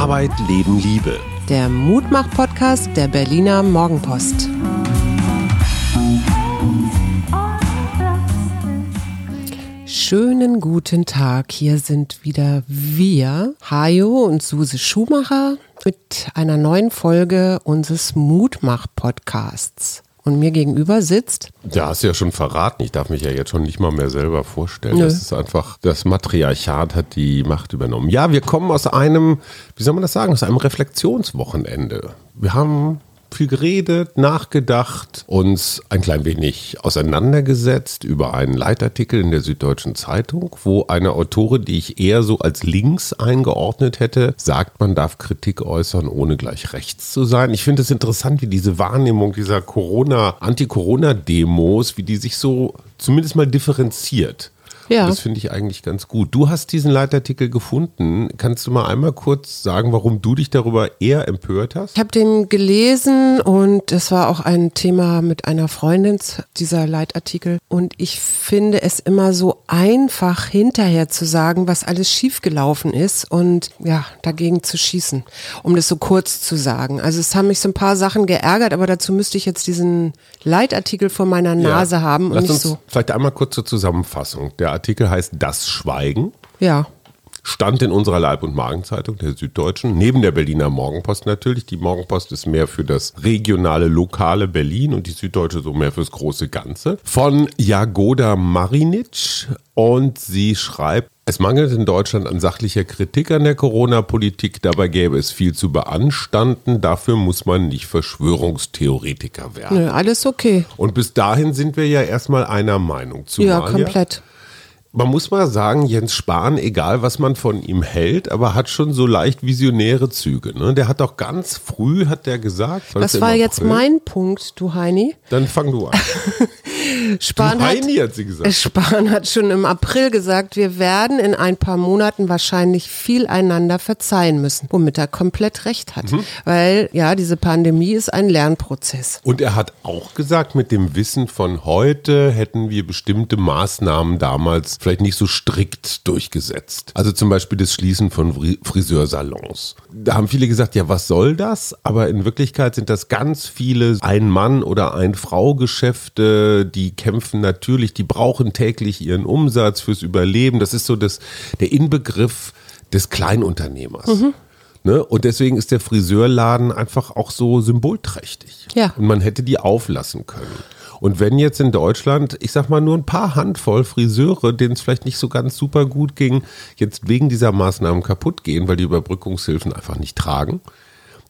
Arbeit, Leben, Liebe. Der Mutmach-Podcast der Berliner Morgenpost. Schönen guten Tag. Hier sind wieder wir, Hajo und Suse Schumacher, mit einer neuen Folge unseres Mutmach-Podcasts. Und mir gegenüber sitzt. Ja, hast du ja schon verraten. Ich darf mich ja jetzt schon nicht mal mehr selber vorstellen. Nö. Das ist einfach, das Matriarchat hat die Macht übernommen. Ja, wir kommen aus einem, wie soll man das sagen, aus einem Reflexionswochenende. Wir haben viel geredet, nachgedacht, uns ein klein wenig auseinandergesetzt über einen Leitartikel in der Süddeutschen Zeitung, wo eine Autorin, die ich eher so als links eingeordnet hätte, sagt, man darf Kritik äußern, ohne gleich rechts zu sein. Ich finde es interessant, wie diese Wahrnehmung dieser Corona, Anti-Corona-Demos, wie die sich so zumindest mal differenziert. Ja. Das finde ich eigentlich ganz gut. Du hast diesen Leitartikel gefunden. Kannst du mal einmal kurz sagen, warum du dich darüber eher empört hast? Ich habe den gelesen und es war auch ein Thema mit einer Freundin, dieser Leitartikel. Und ich finde es immer so einfach, hinterher zu sagen, was alles schiefgelaufen ist und ja, dagegen zu schießen, um das so kurz zu sagen. Also es haben mich so ein paar Sachen geärgert, aber dazu müsste ich jetzt diesen Leitartikel vor meiner Nase ja. haben. Und Lass nicht uns so vielleicht einmal kurz zur Zusammenfassung. Der Artikel heißt Das Schweigen. Ja. Stand in unserer Leib- und Magenzeitung, der Süddeutschen, neben der Berliner Morgenpost natürlich. Die Morgenpost ist mehr für das regionale, lokale Berlin und die Süddeutsche so mehr fürs große Ganze. Von Jagoda Marinic und sie schreibt, es mangelt in Deutschland an sachlicher Kritik an der Corona-Politik. Dabei gäbe es viel zu beanstanden. Dafür muss man nicht Verschwörungstheoretiker werden. Nö, alles okay. Und bis dahin sind wir ja erstmal einer Meinung. Zumal ja, komplett man muss mal sagen, Jens Spahn, egal was man von ihm hält, aber hat schon so leicht visionäre Züge. Ne? Der hat auch ganz früh, hat der gesagt. Das war jetzt mein Punkt, du Heini. Dann fang du an. Spahn, du Heini, hat, hat sie gesagt. Spahn hat schon im April gesagt, wir werden in ein paar Monaten wahrscheinlich viel einander verzeihen müssen, womit er komplett recht hat. Mhm. Weil ja, diese Pandemie ist ein Lernprozess. Und er hat auch gesagt, mit dem Wissen von heute hätten wir bestimmte Maßnahmen damals vielleicht nicht so strikt durchgesetzt. Also zum Beispiel das Schließen von Friseursalons. Da haben viele gesagt, ja, was soll das? Aber in Wirklichkeit sind das ganz viele Ein-Mann- oder Ein-Frau-Geschäfte, die kämpfen natürlich, die brauchen täglich ihren Umsatz fürs Überleben. Das ist so das, der Inbegriff des Kleinunternehmers. Mhm. Ne? Und deswegen ist der Friseurladen einfach auch so symbolträchtig. Ja. Und man hätte die auflassen können. Und wenn jetzt in Deutschland, ich sag mal, nur ein paar Handvoll Friseure, denen es vielleicht nicht so ganz super gut ging, jetzt wegen dieser Maßnahmen kaputt gehen, weil die Überbrückungshilfen einfach nicht tragen,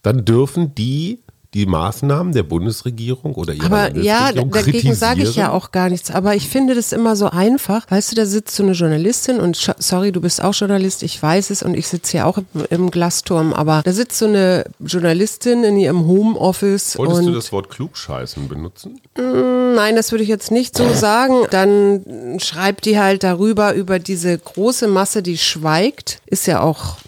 dann dürfen die die Maßnahmen der Bundesregierung oder ihrer Aber ja, dagegen sage ich ja auch gar nichts. Aber ich finde das immer so einfach. Weißt du, da sitzt so eine Journalistin und sorry, du bist auch Journalist, ich weiß es und ich sitze hier auch im Glasturm. Aber da sitzt so eine Journalistin in ihrem Homeoffice. Wolltest du das Wort klugscheißen benutzen? Mm, nein, das würde ich jetzt nicht so sagen. Dann schreibt die halt darüber, über diese große Masse, die schweigt. Ist ja auch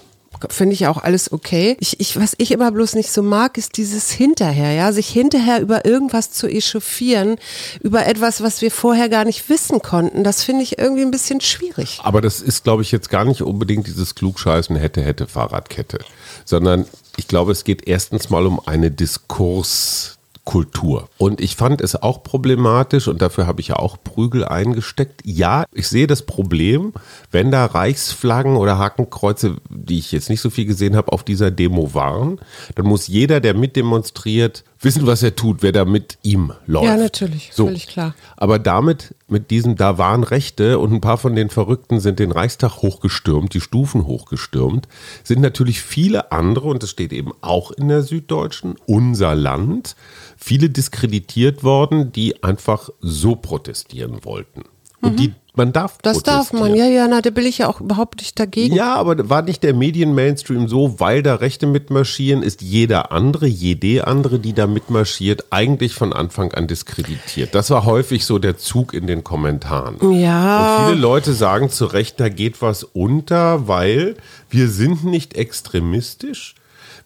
finde ich auch alles okay. Ich, ich, was ich immer bloß nicht so mag, ist dieses hinterher, ja, sich hinterher über irgendwas zu echauffieren, über etwas, was wir vorher gar nicht wissen konnten. Das finde ich irgendwie ein bisschen schwierig. Aber das ist, glaube ich, jetzt gar nicht unbedingt dieses Klugscheißen hätte, hätte Fahrradkette, sondern ich glaube, es geht erstens mal um eine Diskurs Kultur. Und ich fand es auch problematisch und dafür habe ich ja auch Prügel eingesteckt. Ja, ich sehe das Problem, wenn da Reichsflaggen oder Hakenkreuze, die ich jetzt nicht so viel gesehen habe, auf dieser Demo waren, dann muss jeder, der mitdemonstriert, wissen, was er tut, wer da mit ihm läuft. Ja, natürlich, so. völlig klar. Aber damit, mit diesem, da waren Rechte und ein paar von den Verrückten sind den Reichstag hochgestürmt, die Stufen hochgestürmt, sind natürlich viele andere, und das steht eben auch in der Süddeutschen, unser Land, viele diskreditiert worden, die einfach so protestieren wollten. Und mhm. die man darf Das darf man, ja, ja, na, da bin ich ja auch überhaupt nicht dagegen. Ja, aber war nicht der Medien-Mainstream so, weil da Rechte mitmarschieren, ist jeder andere, jede andere, die da mitmarschiert, eigentlich von Anfang an diskreditiert. Das war häufig so der Zug in den Kommentaren. Ja. Und viele Leute sagen zu Recht, da geht was unter, weil wir sind nicht extremistisch.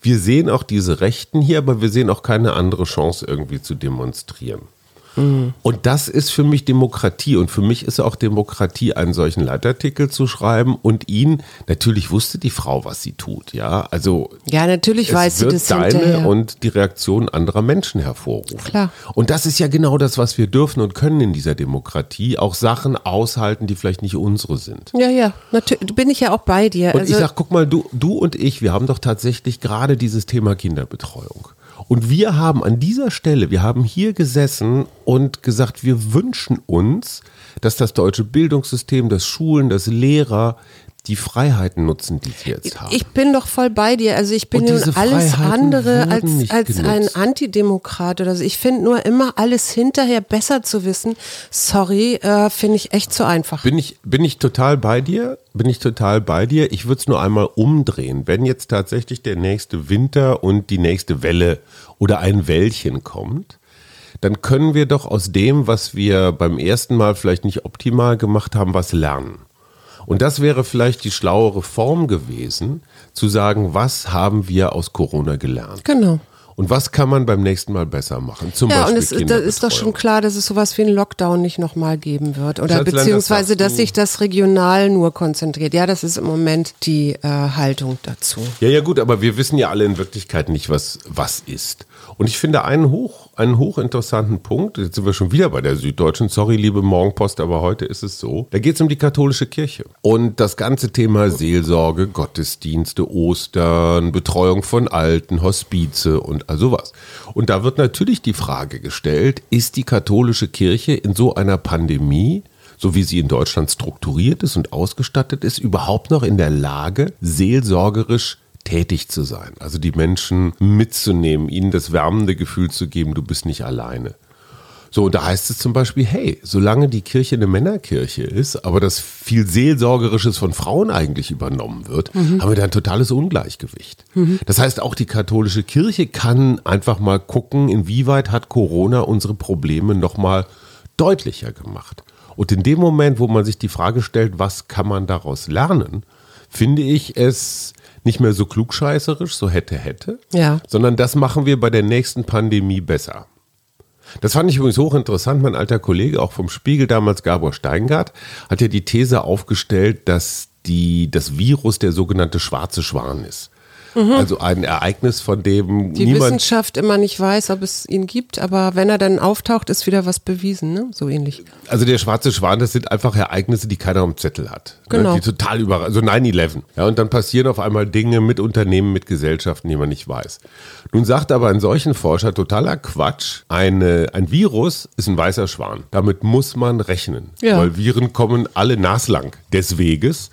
Wir sehen auch diese Rechten hier, aber wir sehen auch keine andere Chance irgendwie zu demonstrieren. Mhm. Und das ist für mich Demokratie. Und für mich ist auch Demokratie, einen solchen Leitartikel zu schreiben und ihn, natürlich wusste die Frau, was sie tut, ja. Also. Ja, natürlich weiß sie das deine hinterher. und die Reaktion anderer Menschen hervorrufen. Klar. Und das ist ja genau das, was wir dürfen und können in dieser Demokratie. Auch Sachen aushalten, die vielleicht nicht unsere sind. Ja, ja. Natürlich bin ich ja auch bei dir. Und also ich sag, guck mal, du, du und ich, wir haben doch tatsächlich gerade dieses Thema Kinderbetreuung. Und wir haben an dieser Stelle, wir haben hier gesessen und gesagt, wir wünschen uns, dass das deutsche Bildungssystem, das Schulen, das Lehrer die Freiheiten nutzen, die sie jetzt haben. Ich bin doch voll bei dir. Also ich bin nun alles andere als, als ein Antidemokrat oder so. Ich finde nur immer alles hinterher besser zu wissen. Sorry, äh, finde ich echt zu einfach. Bin ich, bin ich total bei dir bin ich total bei dir. Ich würde es nur einmal umdrehen. Wenn jetzt tatsächlich der nächste Winter und die nächste Welle oder ein Wellchen kommt, dann können wir doch aus dem, was wir beim ersten Mal vielleicht nicht optimal gemacht haben, was lernen. Und das wäre vielleicht die schlauere Form gewesen, zu sagen, was haben wir aus Corona gelernt? Genau. Und was kann man beim nächsten Mal besser machen? Zum ja, Beispiel und es ist doch schon klar, dass es sowas wie einen Lockdown nicht nochmal geben wird. Oder beziehungsweise, dass sich das regional nur konzentriert. Ja, das ist im Moment die äh, Haltung dazu. Ja, ja, gut, aber wir wissen ja alle in Wirklichkeit nicht, was, was ist. Und ich finde einen hoch, einen hochinteressanten Punkt, jetzt sind wir schon wieder bei der Süddeutschen, sorry, liebe Morgenpost, aber heute ist es so. Da geht es um die katholische Kirche. Und das ganze Thema Seelsorge, Gottesdienste, Ostern, Betreuung von Alten, Hospize und all sowas. Und da wird natürlich die Frage gestellt, ist die katholische Kirche in so einer Pandemie so wie sie in Deutschland strukturiert ist und ausgestattet ist, überhaupt noch in der Lage, seelsorgerisch tätig zu sein. Also die Menschen mitzunehmen, ihnen das wärmende Gefühl zu geben, du bist nicht alleine. So, und da heißt es zum Beispiel, hey, solange die Kirche eine Männerkirche ist, aber das viel Seelsorgerisches von Frauen eigentlich übernommen wird, mhm. haben wir da ein totales Ungleichgewicht. Mhm. Das heißt, auch die katholische Kirche kann einfach mal gucken, inwieweit hat Corona unsere Probleme nochmal deutlicher gemacht. Und in dem Moment, wo man sich die Frage stellt, was kann man daraus lernen, finde ich es nicht mehr so klugscheißerisch, so hätte, hätte, ja. sondern das machen wir bei der nächsten Pandemie besser. Das fand ich übrigens hochinteressant. Mein alter Kollege, auch vom Spiegel damals, Gabor Steingart, hat ja die These aufgestellt, dass die, das Virus der sogenannte schwarze Schwan ist. Mhm. Also ein Ereignis, von dem die niemand Wissenschaft immer nicht weiß, ob es ihn gibt, aber wenn er dann auftaucht, ist wieder was bewiesen, ne? So ähnlich. Also der schwarze Schwan, das sind einfach Ereignisse, die keiner am Zettel hat. Ne? Genau. Ne? Die total überraschen. Also 9-11. Ja, und dann passieren auf einmal Dinge mit Unternehmen, mit Gesellschaften, die man nicht weiß. Nun sagt aber ein solchen Forscher totaler Quatsch, eine, ein Virus ist ein weißer Schwan. Damit muss man rechnen. Ja. Weil Viren kommen alle naslang des Weges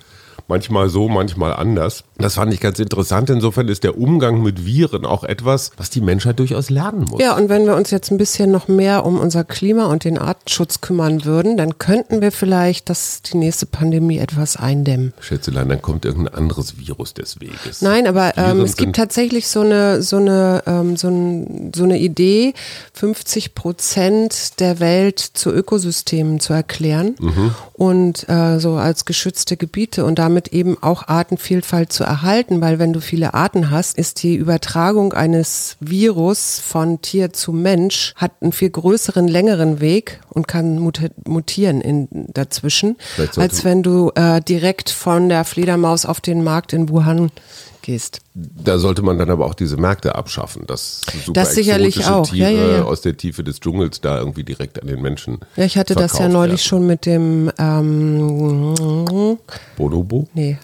manchmal so, manchmal anders. Das fand ich ganz interessant. Insofern ist der Umgang mit Viren auch etwas, was die Menschheit durchaus lernen muss. Ja, und wenn wir uns jetzt ein bisschen noch mehr um unser Klima und den Artenschutz kümmern würden, dann könnten wir vielleicht das, die nächste Pandemie etwas eindämmen. Schätzelein, dann kommt irgendein anderes Virus des Weges. Nein, aber ähm, es gibt tatsächlich so eine, so eine, ähm, so, ein, so eine Idee, 50 Prozent der Welt zu Ökosystemen zu erklären mhm. und äh, so als geschützte Gebiete und damit damit eben auch Artenvielfalt zu erhalten, weil wenn du viele Arten hast, ist die Übertragung eines Virus von Tier zu Mensch hat einen viel größeren, längeren Weg und kann mutieren in, dazwischen, als wenn du äh, direkt von der Fledermaus auf den Markt in Wuhan gehst. Da sollte man dann aber auch diese Märkte abschaffen, dass super das sicherlich auch. Tiere ja, ja, ja. aus der Tiefe des Dschungels da irgendwie direkt an den Menschen. Ja, ich hatte das ja neulich werden. schon mit dem ähm, Bonobo? Nee.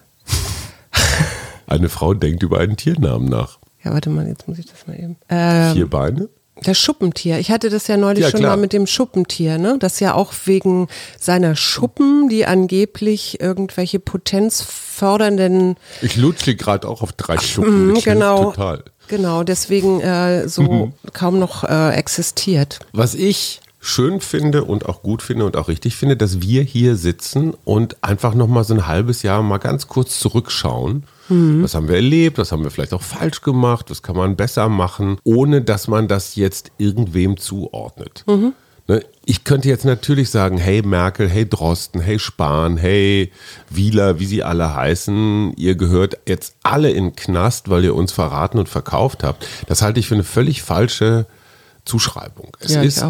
Eine Frau denkt über einen Tiernamen nach. Ja, warte mal, jetzt muss ich das mal eben. Ähm, Vier Beine? Das Schuppentier. Ich hatte das ja neulich ja, schon klar. mal mit dem Schuppentier, ne? Das ja auch wegen seiner Schuppen, die angeblich irgendwelche potenzfördernden. Ich lutsche gerade auch auf drei Schuppen. Ich genau. Total. Genau, deswegen äh, so mhm. kaum noch äh, existiert. Was ich schön finde und auch gut finde und auch richtig finde, dass wir hier sitzen und einfach noch mal so ein halbes Jahr mal ganz kurz zurückschauen Mhm. Was haben wir erlebt? Was haben wir vielleicht auch falsch gemacht? Was kann man besser machen, ohne dass man das jetzt irgendwem zuordnet? Mhm. Ne? Ich könnte jetzt natürlich sagen, hey Merkel, hey Drosten, hey Spahn, hey Wieler, wie sie alle heißen, ihr gehört jetzt alle in Knast, weil ihr uns verraten und verkauft habt. Das halte ich für eine völlig falsche Zuschreibung. Es ja, ist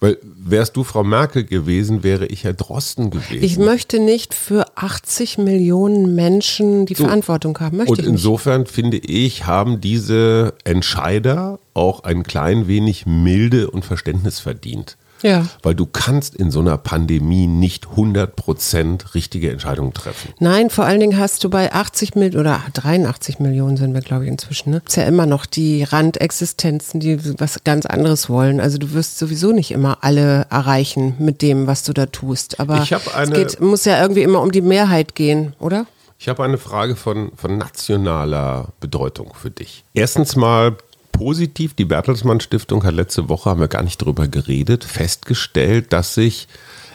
Weil wärst du Frau Merkel gewesen, wäre ich Herr Drosten gewesen. Ich möchte nicht für 80 Millionen Menschen die so. Verantwortung haben. Möchte und insofern finde ich, haben diese Entscheider auch ein klein wenig Milde und Verständnis verdient. Ja. Weil du kannst in so einer Pandemie nicht 100% richtige Entscheidungen treffen. Nein, vor allen Dingen hast du bei 80 Millionen oder 83 Millionen sind wir, glaube ich, inzwischen. Ne? Ist ja immer noch die Randexistenzen, die was ganz anderes wollen. Also du wirst sowieso nicht immer alle erreichen mit dem, was du da tust. Aber es geht, muss ja irgendwie immer um die Mehrheit gehen, oder? Ich habe eine Frage von, von nationaler Bedeutung für dich. Erstens mal positiv. Die Bertelsmann Stiftung hat letzte Woche, haben wir gar nicht drüber geredet, festgestellt, dass sich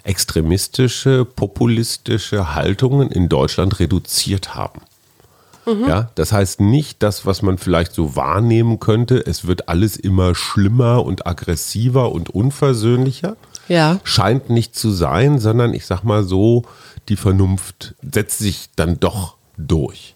extremistische, populistische Haltungen in Deutschland reduziert haben. Mhm. Ja, das heißt nicht das, was man vielleicht so wahrnehmen könnte. Es wird alles immer schlimmer und aggressiver und unversöhnlicher. Ja. Scheint nicht zu sein, sondern ich sag mal so, die Vernunft setzt sich dann doch durch.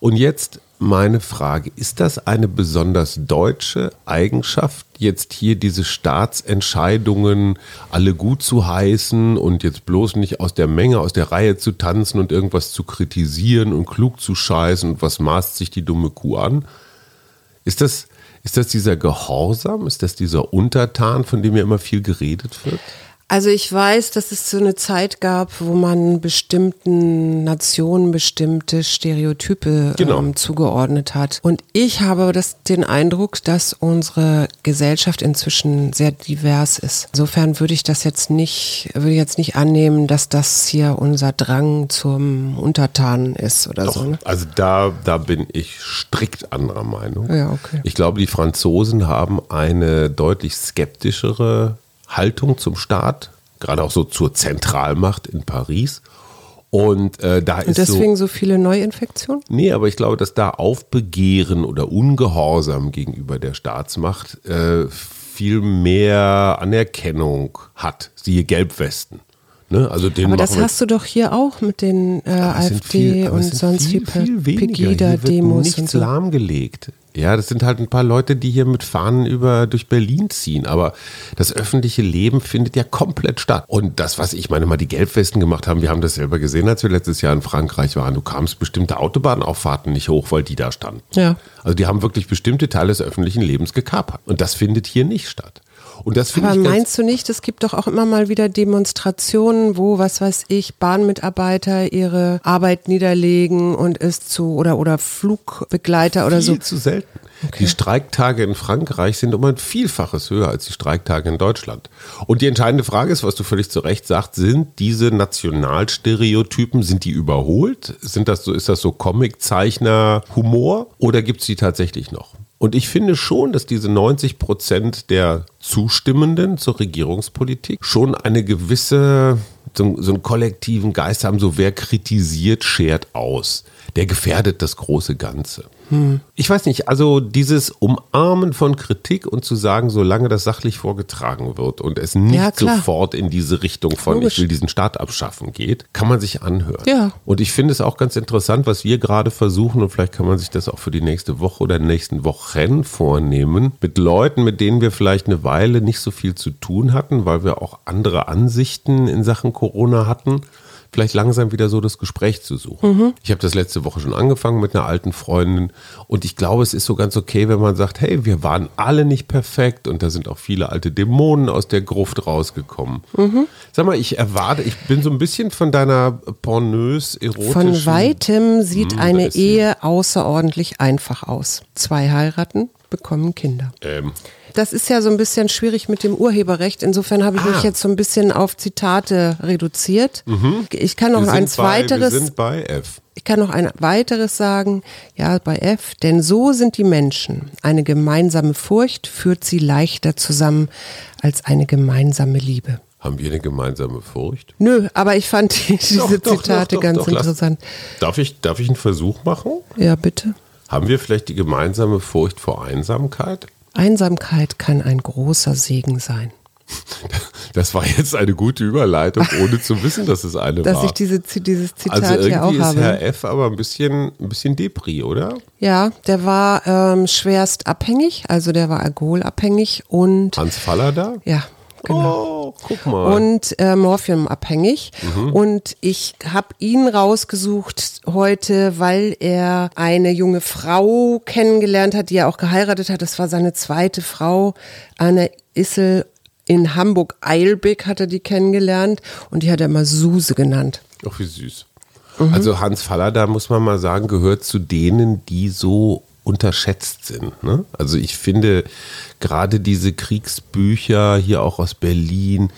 Und jetzt meine Frage, ist das eine besonders deutsche Eigenschaft, jetzt hier diese Staatsentscheidungen alle gut zu heißen und jetzt bloß nicht aus der Menge, aus der Reihe zu tanzen und irgendwas zu kritisieren und klug zu scheißen und was maßt sich die dumme Kuh an? Ist das, ist das dieser Gehorsam? Ist das dieser Untertan, von dem ja immer viel geredet wird? Also ich weiß, dass es so eine Zeit gab, wo man bestimmten Nationen bestimmte Stereotype genau. ähm, zugeordnet hat. Und ich habe das, den Eindruck, dass unsere Gesellschaft inzwischen sehr divers ist. Insofern würde ich das jetzt nicht, würde jetzt nicht annehmen, dass das hier unser Drang zum Untertanen ist oder Doch, so. Ne? Also da, da bin ich strikt anderer Meinung. Ja, okay. Ich glaube, die Franzosen haben eine deutlich skeptischere Haltung zum Staat, gerade auch so zur Zentralmacht in Paris. Und äh, da Und ist deswegen so, so viele Neuinfektionen? Nee, aber ich glaube, dass da Aufbegehren oder Ungehorsam gegenüber der Staatsmacht äh, viel mehr Anerkennung hat. Siehe Gelbwesten. Ne? Also den aber das hast du doch hier auch mit den äh, AfD viel, und sonst viel, viel Pegida-Demos. Nichts so. lahmgelegt. Ja, das sind halt ein paar Leute, die hier mit Fahnen über durch Berlin ziehen. Aber das öffentliche Leben findet ja komplett statt. Und das, was ich meine, mal die Gelbwesten gemacht haben, wir haben das selber gesehen, als wir letztes Jahr in Frankreich waren. Du kamst bestimmte Autobahnauffahrten nicht hoch, weil die da standen. Ja. Also die haben wirklich bestimmte Teile des öffentlichen Lebens gekapert. Und das findet hier nicht statt. Und das Aber ich meinst du nicht, es gibt doch auch immer mal wieder Demonstrationen, wo, was weiß ich, Bahnmitarbeiter ihre Arbeit niederlegen und es zu oder oder Flugbegleiter oder Viel so. zu selten. Okay. Die Streiktage in Frankreich sind um ein Vielfaches höher als die Streiktage in Deutschland. Und die entscheidende Frage ist, was du völlig zu Recht sagst, sind diese Nationalstereotypen, sind die überholt? Sind das so, ist das so Comiczeichner-Humor oder gibt es die tatsächlich noch? Und ich finde schon, dass diese 90 Prozent der Zustimmenden zur Regierungspolitik schon eine gewisse, so, so einen kollektiven Geist haben, so wer kritisiert, schert aus. Der gefährdet das große Ganze. Hm. Ich weiß nicht, also dieses Umarmen von Kritik und zu sagen, solange das sachlich vorgetragen wird und es nicht ja, sofort in diese Richtung von Logisch. ich will diesen Staat abschaffen geht, kann man sich anhören. Ja. Und ich finde es auch ganz interessant, was wir gerade versuchen und vielleicht kann man sich das auch für die nächste Woche oder nächsten Wochen vornehmen, mit Leuten, mit denen wir vielleicht eine Weile nicht so viel zu tun hatten, weil wir auch andere Ansichten in Sachen Corona hatten vielleicht langsam wieder so das Gespräch zu suchen. Mhm. Ich habe das letzte Woche schon angefangen mit einer alten Freundin und ich glaube, es ist so ganz okay, wenn man sagt, hey, wir waren alle nicht perfekt und da sind auch viele alte Dämonen aus der Gruft rausgekommen. Mhm. Sag mal, ich erwarte, ich bin so ein bisschen von deiner pornös erotischen... Von weitem sieht mh, eine Ehe außerordentlich einfach aus. Zwei heiraten, bekommen Kinder. Ähm, das ist ja so ein bisschen schwierig mit dem Urheberrecht. Insofern habe ich ah. mich jetzt so ein bisschen auf Zitate reduziert. Mhm. Ich kann noch ein weiteres. Wir sind bei F. Ich kann noch ein weiteres sagen, ja, bei F, denn so sind die Menschen. Eine gemeinsame Furcht führt sie leichter zusammen als eine gemeinsame Liebe. Haben wir eine gemeinsame Furcht? Nö, aber ich fand die, diese doch, doch, Zitate doch, ganz interessant. Darf ich, darf ich einen Versuch machen? Ja, bitte. Haben wir vielleicht die gemeinsame Furcht vor Einsamkeit? Einsamkeit kann ein großer Segen sein. Das war jetzt eine gute Überleitung, ohne zu wissen, dass es eine dass war. Dass ich diese, dieses Zitat also irgendwie hier auch ist habe. Herr F. aber ein bisschen, ein bisschen Depri, oder? Ja, der war ähm, schwerst abhängig, also der war alkoholabhängig und. Hans Faller da? Ja, Genau. Oh, guck mal. Und äh, morphiumabhängig. Mhm. Und ich habe ihn rausgesucht heute, weil er eine junge Frau kennengelernt hat, die er auch geheiratet hat. Das war seine zweite Frau, Anne Issel. In Hamburg-Eilbeck hat er die kennengelernt und die hat er immer Suse genannt. Ach, wie süß. Also Hans Faller, da muss man mal sagen, gehört zu denen, die so unterschätzt sind. Ne? Also ich finde gerade diese Kriegsbücher hier auch aus Berlin,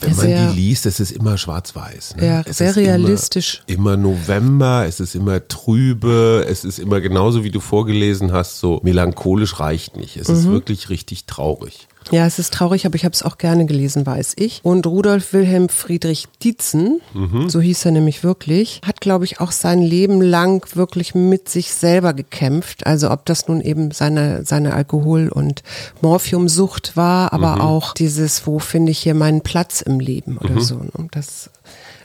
wenn man Sehr- die liest, es ist immer schwarz-weiß. Ne? Ja, es sehr ist realistisch. Immer, immer November, es ist immer trübe, es ist immer genauso wie du vorgelesen hast, so melancholisch reicht nicht. Es Mhm. ist wirklich richtig traurig. Ja, es ist traurig, aber ich habe es auch gerne gelesen, weiß ich. Und Rudolf Wilhelm Friedrich Dietzen, so hieß er nämlich wirklich, hat, glaube ich, auch sein Leben lang wirklich mit sich selber gekämpft. Also ob das nun eben seine, seine Alkohol- und Morphiumsucht war, aber auch dieses, wo finde ich hier meinen Platz im Leben oder so. Und das,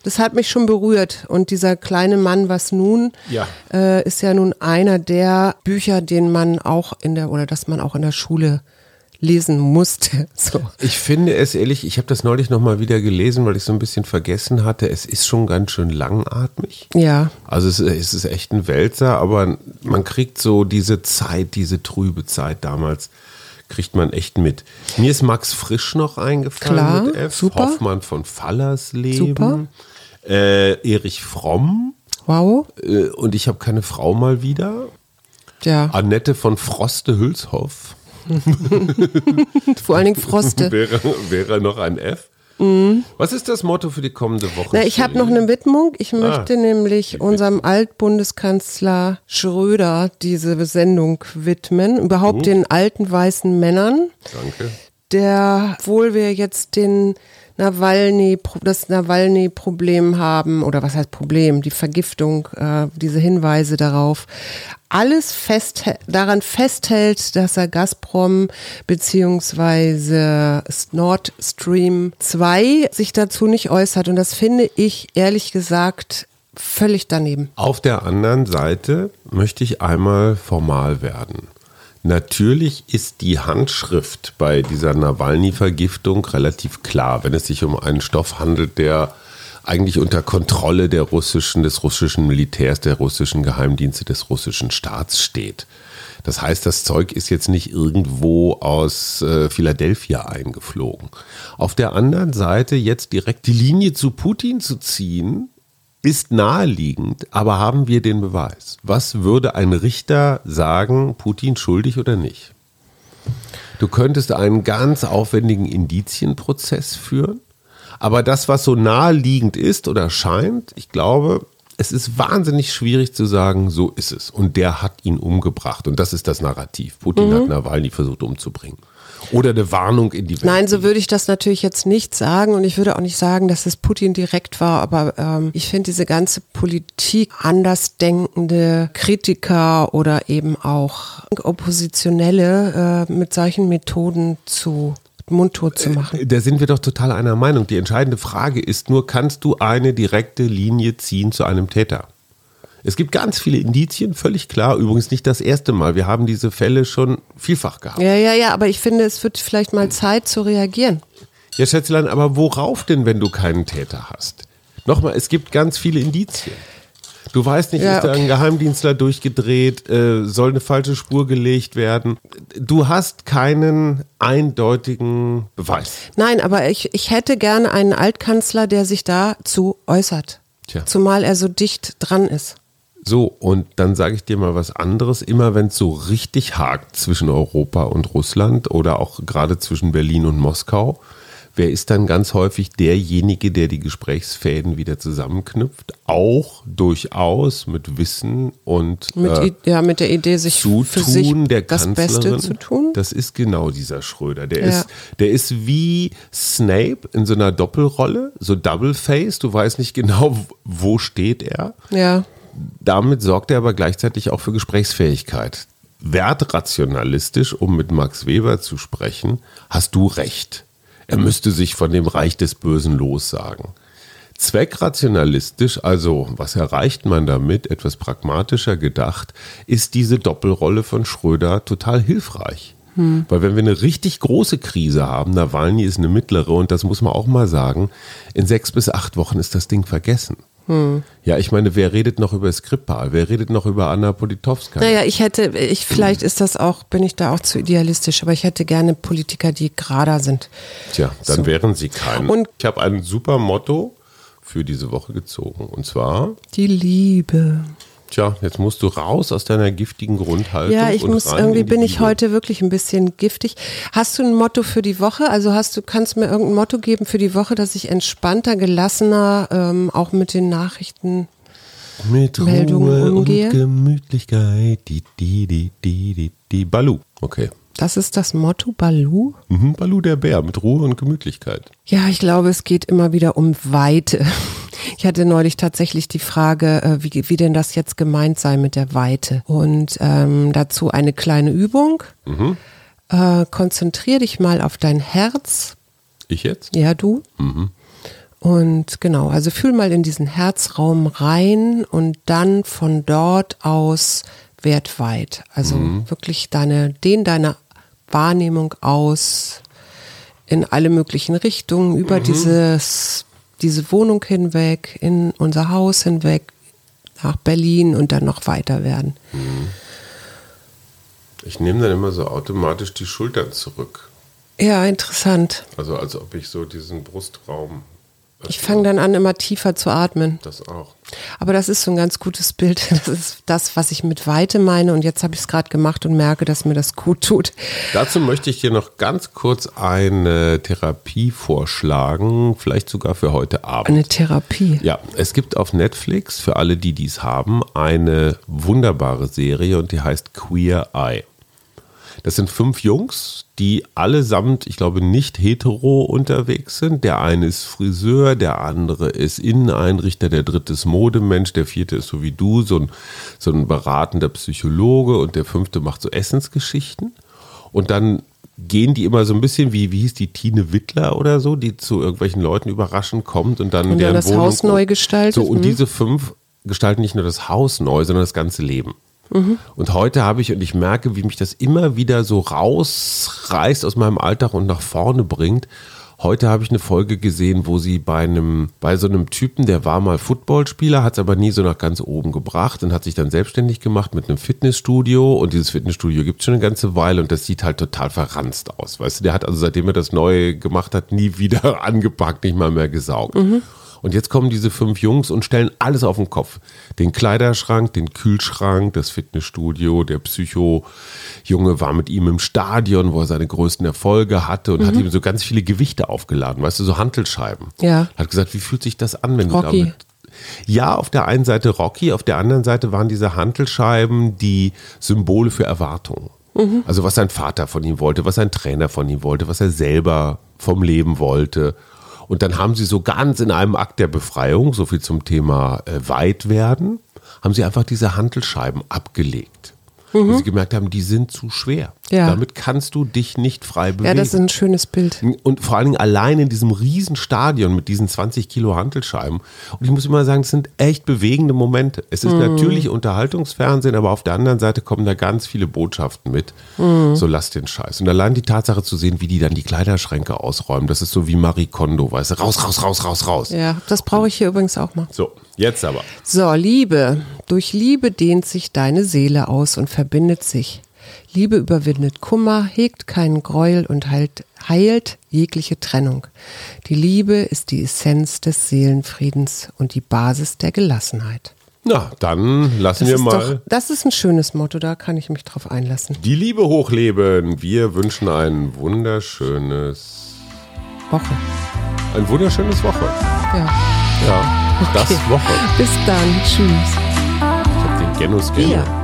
das hat mich schon berührt. Und dieser kleine Mann, was nun, Ja. äh, ist ja nun einer der Bücher, den man auch in der, oder dass man auch in der Schule lesen musste. So. Ich finde es ehrlich, ich habe das neulich nochmal wieder gelesen, weil ich so ein bisschen vergessen hatte, es ist schon ganz schön langatmig. Ja, Also es, es ist echt ein Wälzer, aber man kriegt so diese Zeit, diese trübe Zeit damals, kriegt man echt mit. Mir ist Max Frisch noch eingefallen Klar, mit F. super. Hoffmann von Fallersleben. Super. Äh, Erich Fromm. wow. Äh, und ich habe keine Frau mal wieder. Ja, Annette von Froste-Hülshoff. vor allen Dingen Froste. Wäre, wäre noch ein F. Was ist das Motto für die kommende Woche? Na, ich habe noch eine Widmung. Ich Ah. möchte nämlich unserem Altbundeskanzler Schröder diese Sendung widmen. Überhaupt den alten weißen Männern. Danke. der, obwohl wir jetzt den Nawalny, das Nawalny-Problem haben, oder was heißt Problem, die Vergiftung, äh, diese Hinweise darauf, alles fest, daran festhält, dass er Gazprom beziehungsweise Nord Stream 2 sich dazu nicht äußert. Und das finde ich ehrlich gesagt völlig daneben. Auf der anderen Seite möchte ich einmal formal werden. Natürlich ist die Handschrift bei dieser Nawalny-Vergiftung relativ klar, wenn es sich um einen Stoff handelt, der eigentlich unter Kontrolle der russischen, des russischen Militärs, der russischen Geheimdienste, des russischen Staats steht. Das heißt, das Zeug ist jetzt nicht irgendwo aus äh, Philadelphia eingeflogen. Auf der anderen Seite jetzt direkt die Linie zu Putin zu ziehen, ist naheliegend, aber haben wir den Beweis? Was würde ein Richter sagen, Putin schuldig oder nicht? Du könntest einen ganz aufwendigen Indizienprozess führen, aber das, was so naheliegend ist oder scheint, ich glaube, es ist wahnsinnig schwierig zu sagen, so ist es. Und der hat ihn umgebracht. Und das ist das Narrativ. Putin hat Nawalny versucht umzubringen. Oder eine Warnung in die Welt. Nein, so würde ich das natürlich jetzt nicht sagen und ich würde auch nicht sagen, dass es Putin direkt war, aber ähm, ich finde diese ganze Politik andersdenkende Kritiker oder eben auch Oppositionelle äh, mit solchen Methoden zu mundtot zu machen. Da sind wir doch total einer Meinung. Die entscheidende Frage ist nur, kannst du eine direkte Linie ziehen zu einem Täter? Es gibt ganz viele Indizien, völlig klar. Übrigens nicht das erste Mal. Wir haben diese Fälle schon vielfach gehabt. Ja, ja, ja, aber ich finde, es wird vielleicht mal Zeit zu reagieren. Ja, Schätzlein, aber worauf denn, wenn du keinen Täter hast? Nochmal, es gibt ganz viele Indizien. Du weißt nicht, Ja, ist da okay. ein Geheimdienstler durchgedreht, äh, soll eine falsche Spur gelegt werden. Du hast keinen eindeutigen Beweis. Nein, aber ich, ich hätte gerne einen Altkanzler, der sich dazu äußert. Tja. Zumal er so dicht dran ist. So, und dann sage ich dir mal was anderes. Immer wenn es so richtig hakt zwischen Europa und Russland oder auch gerade zwischen Berlin und Moskau, wer ist dann ganz häufig derjenige, der die Gesprächsfäden wieder zusammenknüpft? Auch durchaus mit Wissen und Mit, äh, ja, mit der Idee, sich für sich Zutun der das Kanzlerin. Beste zu tun. Das ist genau dieser Schröder. Der, Ja. ist, der ist wie Snape in so einer Doppelrolle, so Double-Face. Du weißt nicht genau, wo steht er Ja. Damit sorgt er aber gleichzeitig auch für Gesprächsfähigkeit. Wertrationalistisch, um mit Max Weber zu sprechen, hast du recht. Er müsste sich von dem Reich des Bösen lossagen. Zweckrationalistisch, also was erreicht man damit, etwas pragmatischer gedacht, ist diese Doppelrolle von Schröder total hilfreich. Hm. Weil wenn wir eine richtig große Krise haben, Nawalny ist eine mittlere und das muss man auch mal sagen, in sechs bis acht Wochen ist das Ding vergessen. Hm. Ja, ich meine, wer redet noch über Skripal? Wer redet noch über Anna Politowska? Naja, ich hätte, ich, vielleicht ist das auch, bin ich da auch zu idealistisch, aber ich hätte gerne Politiker, die gerader sind. Tja, dann so. wären sie kein. Und ich habe ein super Motto für diese Woche gezogen. Und zwar? Die Liebe. Tja, jetzt musst du raus aus deiner giftigen Grundhaltung. Ja, ich muss irgendwie bin ich heute wirklich ein bisschen giftig. Hast du ein Motto für die Woche? Also hast du kannst mir irgendein Motto geben für die Woche, dass ich entspannter, gelassener ähm, auch mit den Nachrichten mit Meldungen Ruhe umgehe? und Gemütlichkeit. Die, die, die, die, die, die. Balu. Okay. Das ist das Motto Balu? Mhm, Balu der Bär mit Ruhe und Gemütlichkeit. Ja, ich glaube, es geht immer wieder um Weite. Ich hatte neulich tatsächlich die Frage, äh, wie, wie denn das jetzt gemeint sei mit der Weite. Und ähm, dazu eine kleine Übung. Mhm. Äh, konzentrier dich mal auf dein Herz. Ich jetzt? Ja, du. Mhm. Und genau, also fühl mal in diesen Herzraum rein und dann von dort aus wertweit. Also mhm. wirklich deine, den deine Wahrnehmung aus in alle möglichen Richtungen, über mhm. dieses diese Wohnung hinweg, in unser Haus hinweg, nach Berlin und dann noch weiter werden. Mhm. Ich nehme dann immer so automatisch die Schultern zurück. Ja, interessant. Also als ob ich so diesen Brustraum ich fange dann an, immer tiefer zu atmen. Das auch. Aber das ist so ein ganz gutes Bild. Das ist das, was ich mit Weite meine. Und jetzt habe ich es gerade gemacht und merke, dass mir das gut tut. Dazu möchte ich dir noch ganz kurz eine Therapie vorschlagen. Vielleicht sogar für heute Abend. Eine Therapie? Ja, es gibt auf Netflix, für alle, die dies haben, eine wunderbare Serie und die heißt Queer Eye. Das sind fünf Jungs, die allesamt, ich glaube, nicht hetero unterwegs sind. Der eine ist Friseur, der andere ist Inneneinrichter, der dritte ist Modemensch, der vierte ist so wie du, so ein, so ein beratender Psychologe und der fünfte macht so Essensgeschichten. Und dann gehen die immer so ein bisschen wie, wie hieß die Tine Wittler oder so, die zu irgendwelchen Leuten überraschend kommt und dann und deren das Wohnung Haus neu gestaltet. So, und mhm. diese fünf gestalten nicht nur das Haus neu, sondern das ganze Leben. Und heute habe ich, und ich merke, wie mich das immer wieder so rausreißt aus meinem Alltag und nach vorne bringt. Heute habe ich eine Folge gesehen, wo sie bei einem, bei so einem Typen, der war mal Footballspieler, hat es aber nie so nach ganz oben gebracht und hat sich dann selbstständig gemacht mit einem Fitnessstudio. Und dieses Fitnessstudio gibt es schon eine ganze Weile und das sieht halt total verranzt aus. Weißt du, der hat also seitdem er das neu gemacht hat, nie wieder angepackt, nicht mal mehr gesaugt. Mhm. Und jetzt kommen diese fünf Jungs und stellen alles auf den Kopf. Den Kleiderschrank, den Kühlschrank, das Fitnessstudio, der Psycho-Junge war mit ihm im Stadion, wo er seine größten Erfolge hatte und mhm. hat ihm so ganz viele Gewichte aufgeladen, weißt du, so Hantelscheiben. Ja. Hat gesagt, wie fühlt sich das an, wenn Rocky. du damit ja, auf der einen Seite Rocky, auf der anderen Seite waren diese Hantelscheiben die Symbole für Erwartungen. Mhm. Also was sein Vater von ihm wollte, was sein Trainer von ihm wollte, was er selber vom Leben wollte. Und dann haben sie so ganz in einem Akt der Befreiung, so viel zum Thema äh, weit werden, haben sie einfach diese Handelscheiben abgelegt. Mhm. Weil sie gemerkt haben, die sind zu schwer. Ja. Damit kannst du dich nicht frei bewegen. Ja, das ist ein schönes Bild. Und vor allen Dingen allein in diesem riesen Stadion mit diesen 20 Kilo Hantelscheiben. Und ich muss immer sagen, es sind echt bewegende Momente. Es ist mhm. natürlich Unterhaltungsfernsehen, aber auf der anderen Seite kommen da ganz viele Botschaften mit. Mhm. So lass den Scheiß. Und allein die Tatsache zu sehen, wie die dann die Kleiderschränke ausräumen, das ist so wie Marie Kondo, weißt du, raus, raus, raus, raus, raus. Ja, das brauche ich hier übrigens auch mal. So, jetzt aber. So, Liebe. Durch Liebe dehnt sich deine Seele aus und verbindet sich. Liebe überwindet Kummer, hegt keinen Gräuel und heilt, heilt jegliche Trennung. Die Liebe ist die Essenz des Seelenfriedens und die Basis der Gelassenheit. Na, dann lassen das wir mal. Doch, das ist ein schönes Motto, da kann ich mich drauf einlassen. Die Liebe hochleben. Wir wünschen ein wunderschönes Woche. Ein wunderschönes Woche. Ja. Ja, okay. das Woche. Bis dann. Tschüss. Ich hab den Genus gerne. Ja.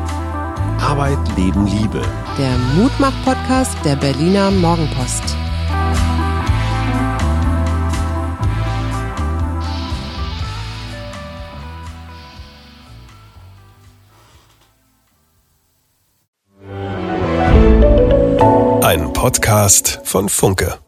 Arbeit, Leben, Liebe. Der Mutmach-Podcast der Berliner Morgenpost. Ein Podcast von Funke.